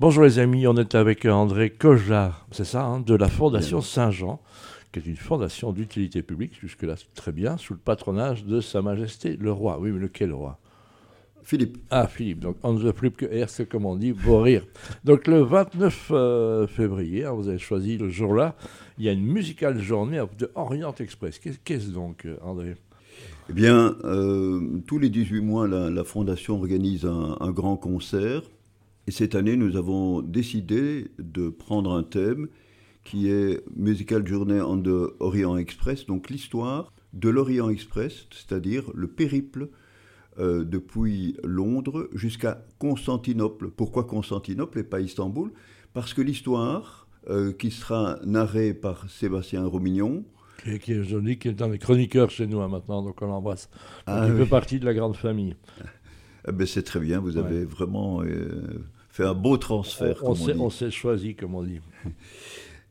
Bonjour les amis, on est avec André Kojard, c'est ça, hein, de la Fondation Saint-Jean, qui est une fondation d'utilité publique, jusque-là très bien, sous le patronage de Sa Majesté le Roi. Oui, mais lequel roi? Philippe. Ah, Philippe, donc on ne plus que R, c'est comme on dit, beau rire. Donc le 29 euh, février, hein, vous avez choisi le jour-là, il y a une musicale journée de Orient Express. Qu'est-ce donc, André? Eh bien, euh, tous les 18 mois, la, Fondation organise un, grand concert. Et cette année, nous avons décidé de prendre un thème qui est Musical Journey on the Orient Express, donc l'histoire de l'Orient Express, c'est-à-dire le périple euh, depuis Londres jusqu'à Constantinople. Pourquoi Constantinople et pas Istanbul? Parce que l'histoire, euh, qui sera narrée par Sébastien Romignon, qui est, joli, qui est un des chroniqueurs chez nous hein, maintenant, donc on l'embrasse. Ah, il fait partie de la grande famille. Eh ben, c'est très bien, vous avez vraiment euh, fait un beau transfert. On, on s'est choisi, comme on dit.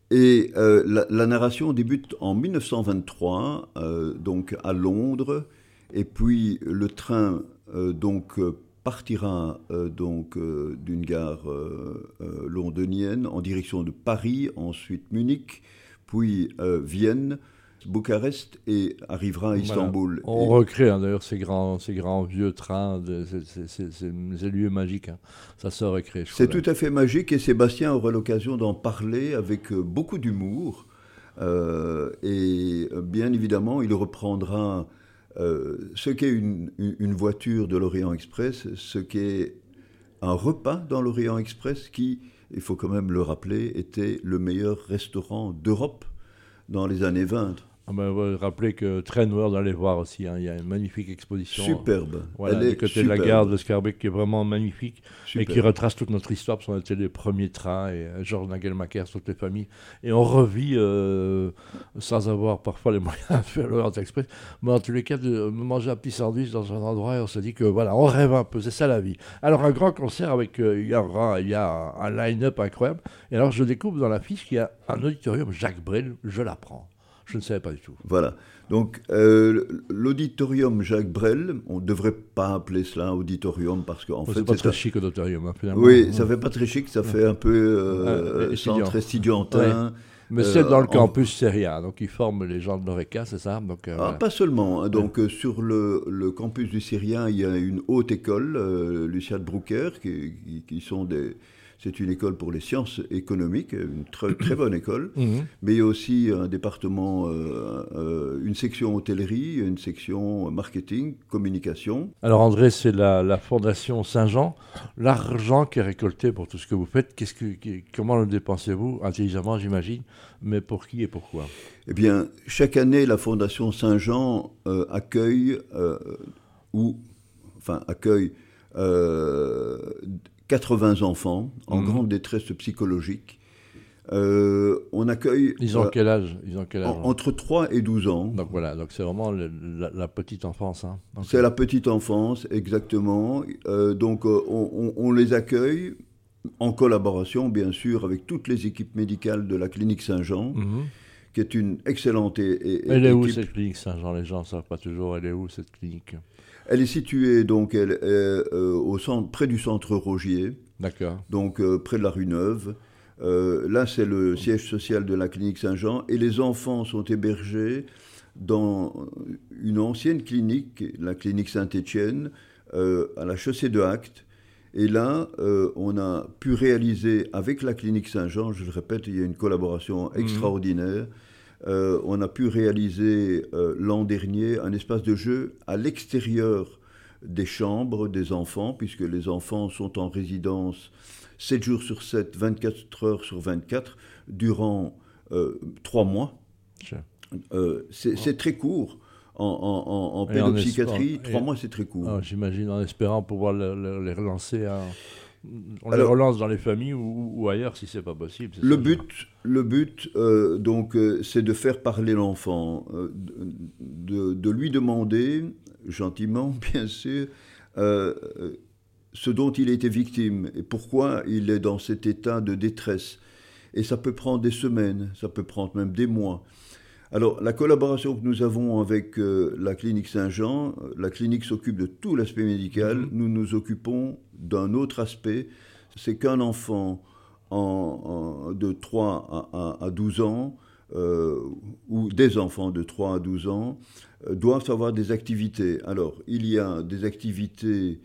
Et la, la, narration débute en 1923, donc à Londres, et puis le train euh, donc euh, partira euh, donc d'une gare londonienne en direction de Paris, ensuite Munich, puis Vienne. Bucarest et arrivera à Istanbul. On recrée hein, d'ailleurs ces grands, ces grands vieux trains, ces, lieux magiques. Hein. Ça se recrée. C'est tout à fait magique et Sébastien aura l'occasion d'en parler avec beaucoup d'humour. et bien évidemment, il reprendra euh, ce qu'est une, voiture de l'Orient Express, ce qu'est un repas dans l'Orient Express qui, il faut quand même le rappeler, était le meilleur restaurant d'Europe dans les années 20. On va rappeler que Train World, allez voir aussi, hein, il y a une magnifique exposition. Superbe. Voilà, du côté de la gare de Scarbeck, qui est vraiment magnifique et qui retrace toute notre histoire, parce qu'on était les premiers trains, et euh, Georges Nagelmacher, toutes les familles. Et on revit, euh, sans avoir parfois les moyens de faire l'Orient Express, mais en tous les cas, de manger un petit sandwich dans un endroit, et on se dit que voilà, on rêve un peu, c'est ça la vie. Alors, un grand concert avec, euh, il y a, il y a un line-up incroyable. Et alors, je découvre dans la fiche qu'il y a un auditorium Jacques Brel, je l'apprends. Je ne savais pas du tout. Voilà. Donc, euh, l'auditorium Jacques Brel, on ne devrait pas appeler cela auditorium parce qu'en fait. C'est pas très chic, auditorium, hein, finalement. Oui, ça fait pas très chic, ça fait un peu euh, centre estudiantin. Mais c'est dans le euh, campus Syria, donc ils forment les gens de l'ORECA, c'est ça donc, ah, Pas seulement. Hein. Donc sur le, le, campus du Syrien, il y a une haute école, Lucia de Broucker, qui, qui, sont des, c'est une école pour les sciences économiques, une très, très bonne école, mhm. mais il y a aussi un département, euh, euh, une section hôtellerie, une section marketing, communication. Alors André, c'est la, Fondation Saint-Jean. L'argent qui est récolté pour tout ce que vous faites, qu'est-ce que, comment le dépensez-vous? Intelligemment, j'imagine, mais pour qui et pourquoi? Eh bien, chaque année, la Fondation Saint-Jean euh, accueille, ou, enfin, accueille 80 enfants en mhm. grande détresse psychologique. Euh, on accueille. Ils ont euh, quel âge, Ils ont quel âge? Entre 3 et 12 ans. Donc voilà, donc c'est vraiment la, petite enfance. Hein. C'est la petite enfance, exactement. Euh, donc on, les accueille en collaboration, bien sûr, avec toutes les équipes médicales de la clinique Saint-Jean. Mhm. qui est une excellente équipe. Elle est où cette clinique Saint-Jean? Les gens ne savent pas toujours. Elle est où cette clinique? Elle est située donc elle, euh, au centre, près du centre Rogier. D'accord. Donc euh, près de la rue Neuve. Euh, là, c'est le siège social de la clinique Saint-Jean et les enfants sont hébergés dans une ancienne clinique, la clinique Saint-Étienne, à la chaussée de Actes. Et là, on a pu réaliser avec la clinique Saint-Jean, je le répète, il y a une collaboration mmh. Euh, on a pu réaliser euh, l'an dernier un espace de jeu à l'extérieur des chambres des enfants, puisque les enfants sont en résidence 7 jours sur 7, 24 heures sur 24, durant 3 euh, mois. c'est très court. En, pédopsychiatrie, 3 mois, c'est très court. Ah, j'imagine en espérant pouvoir les relancer à on les relance dans les familles ou, ailleurs si c'est pas possible. Le but, le but, euh, donc, euh, c'est de faire parler l'enfant, euh, de, lui demander gentiment, bien sûr, ce dont il était victime et pourquoi il est dans cet état de détresse. Et ça peut prendre des semaines, ça peut prendre même des mois. Alors, la collaboration que nous avons avec euh, la clinique Saint-Jean, euh, la clinique s'occupe de tout l'aspect médical, mhm. nous nous occupons d'un autre aspect, c'est qu'un enfant de 3 à, 12 ans, euh, ou des enfants de 3 à 12 ans, euh, doivent avoir des activités. Alors, il y a des activités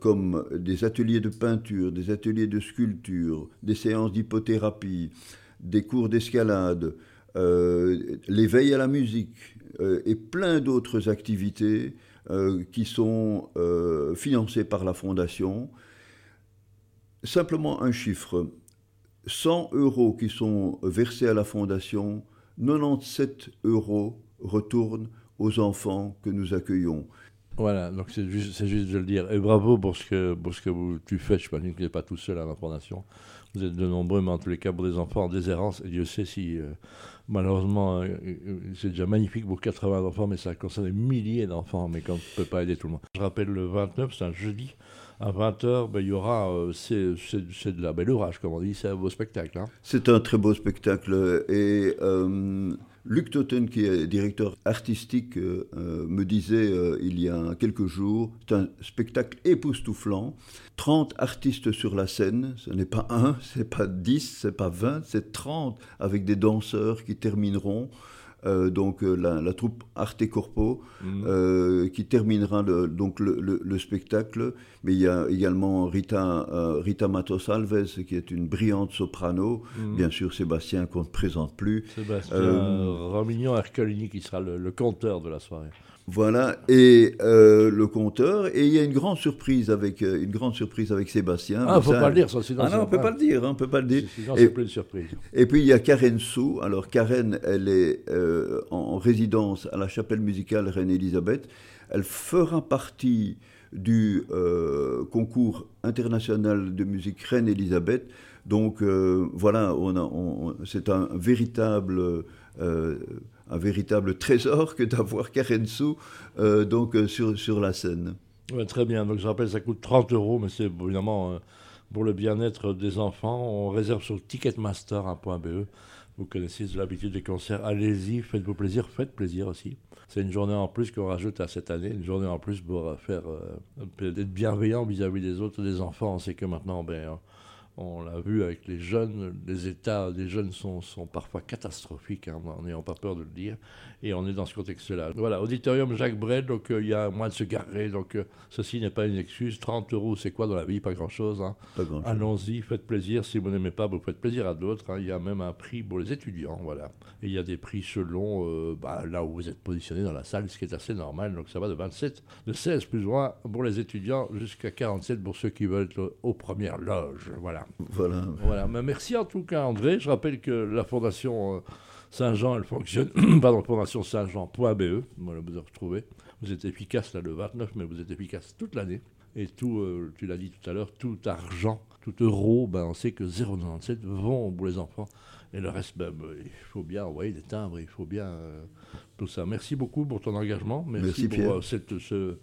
comme des ateliers de peinture, des ateliers de sculpture, des séances d'hypothérapie, des cours d'escalade, l'éveil à la musique et plein d'autres activités qui sont financées par la Fondation. Simplement un chiffre, 100 euros qui sont versés à la Fondation, 97 euros retournent aux enfants que nous accueillons. Voilà, donc c'est juste, de le dire. Et bravo pour ce que, pour ce que vous, tu fais. Je pense que vous pas tout seul à la Fondation. Vous êtes de nombreux, mais en tous les cas, pour des enfants en déshérence. Et Dieu sait si, euh, malheureusement, euh, euh, c'est déjà magnifique pour 80 enfants, mais ça concerne des milliers d'enfants, mais qu'on ne peut pas aider tout le monde. Je rappelle le 29, c'est un jeudi à 20h, ben, il y aura, euh, c'est, de la belle orage, comme on dit, c'est un beau spectacle. Hein. C'est un très beau spectacle. Et Luc Totten, qui est directeur artistique, euh, me disait il y a quelques jours, c'est un spectacle époustouflant. 30 artistes sur la scène, ce n'est pas un, c'est pas 10, c'est pas 20, c'est 30 avec des danseurs qui termineront. Euh, donc euh, la, troupe Arte Corpo, mhm. euh, qui terminera le, donc le, spectacle. Mais il y a également Rita, Rita Matos Alves, qui est une brillante soprano. Mhm. Bien sûr, Sébastien qu'on ne présente plus. Sébastien Romignon Ercolini, qui sera le, le conteur de la soirée. Voilà, et euh, le compteur, et il y a une grande surprise avec, euh, une grande surprise avec Sébastien. Ah, faut pas le dire, ça, sinon Ah non, on peut pas le dire, hein, on peut pas le dire. et, plein de surprises. Et puis il y a Karen Sou. Alors Karen, elle est euh, en résidence à la chapelle musicale Reine-Élisabeth. Elle fera partie du concours international de musique Reine-Élisabeth. Donc voilà, on on, c'est un véritable un véritable trésor que d'avoir Karen Sou euh, donc, euh, sur, sur la scène. très bien, donc je rappelle, ça coûte 30 euros, mais c'est évidemment euh, pour le bien-être des enfants. On réserve sur ticketmaster.be. Vous connaissez l'habitude des concerts, allez-y, faites-vous plaisir, faites plaisir aussi. C'est une journée en plus qu'on rajoute à cette année, une journée en plus pour faire être bienveillant vis-à-vis des autres, des enfants. On sait que maintenant, ben, on l'a vu avec les jeunes, les états des jeunes sont, parfois catastrophiques, hein, en n'ayant pas peur de le dire, et on est dans ce contexte-là. Voilà, auditorium Jacques Brel, donc euh, il y a moins de se garer, donc euh, ceci n'est pas une excuse. 30 euros, c'est quoi dans la vie? Pas grand-chose. Hein. Allons-y, faites plaisir. Si vous n'aimez pas, vous faites plaisir à d'autres. Hein. Il y a même un prix pour les étudiants, voilà. Et il y a des prix selon euh, bah, là où vous êtes positionné dans la salle, ce qui est assez normal. Donc ça va de 27, de 16 plus ou moins pour les étudiants jusqu'à 47 pour ceux qui veulent être aux premières loges. Voilà. Voilà. voilà. Mais merci en tout cas, André. Je rappelle que la Fondation euh, Saint-Jean, elle fonctionne. pardon, Fondation Saint-Jean.be. Voilà, vous avez retrouvé. Vous êtes efficace là le 29, mais vous êtes efficace toute l'année. Et tout, euh, tu l'as dit tout à l'heure, tout argent, tout euro, ben, on sait que 0,97 vont pour les enfants. Et le reste, ben, ben, il faut bien envoyer des timbres, il faut bien euh, tout ça. Merci beaucoup pour ton engagement. Merci, pour cette, ce,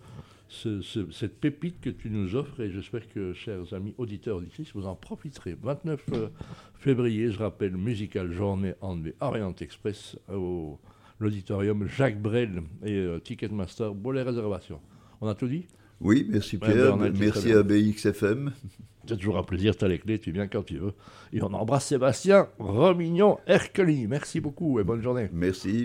cette pépite que tu nous offres et j'espère que, chers amis auditeurs, auditrices, vous en profiterez. 29 euh, février, je rappelle, musicale journée en Orient Express au l'auditorium Jacques Brel et euh, Ticketmaster pour les réservations. On a tout dit? Oui, merci Pierre, merci à BXFM. C'est toujours un plaisir, tu as les clés, tu viens quand tu veux. Et on embrasse Sébastien Romignon Herculi. Merci beaucoup et bonne journée. Merci.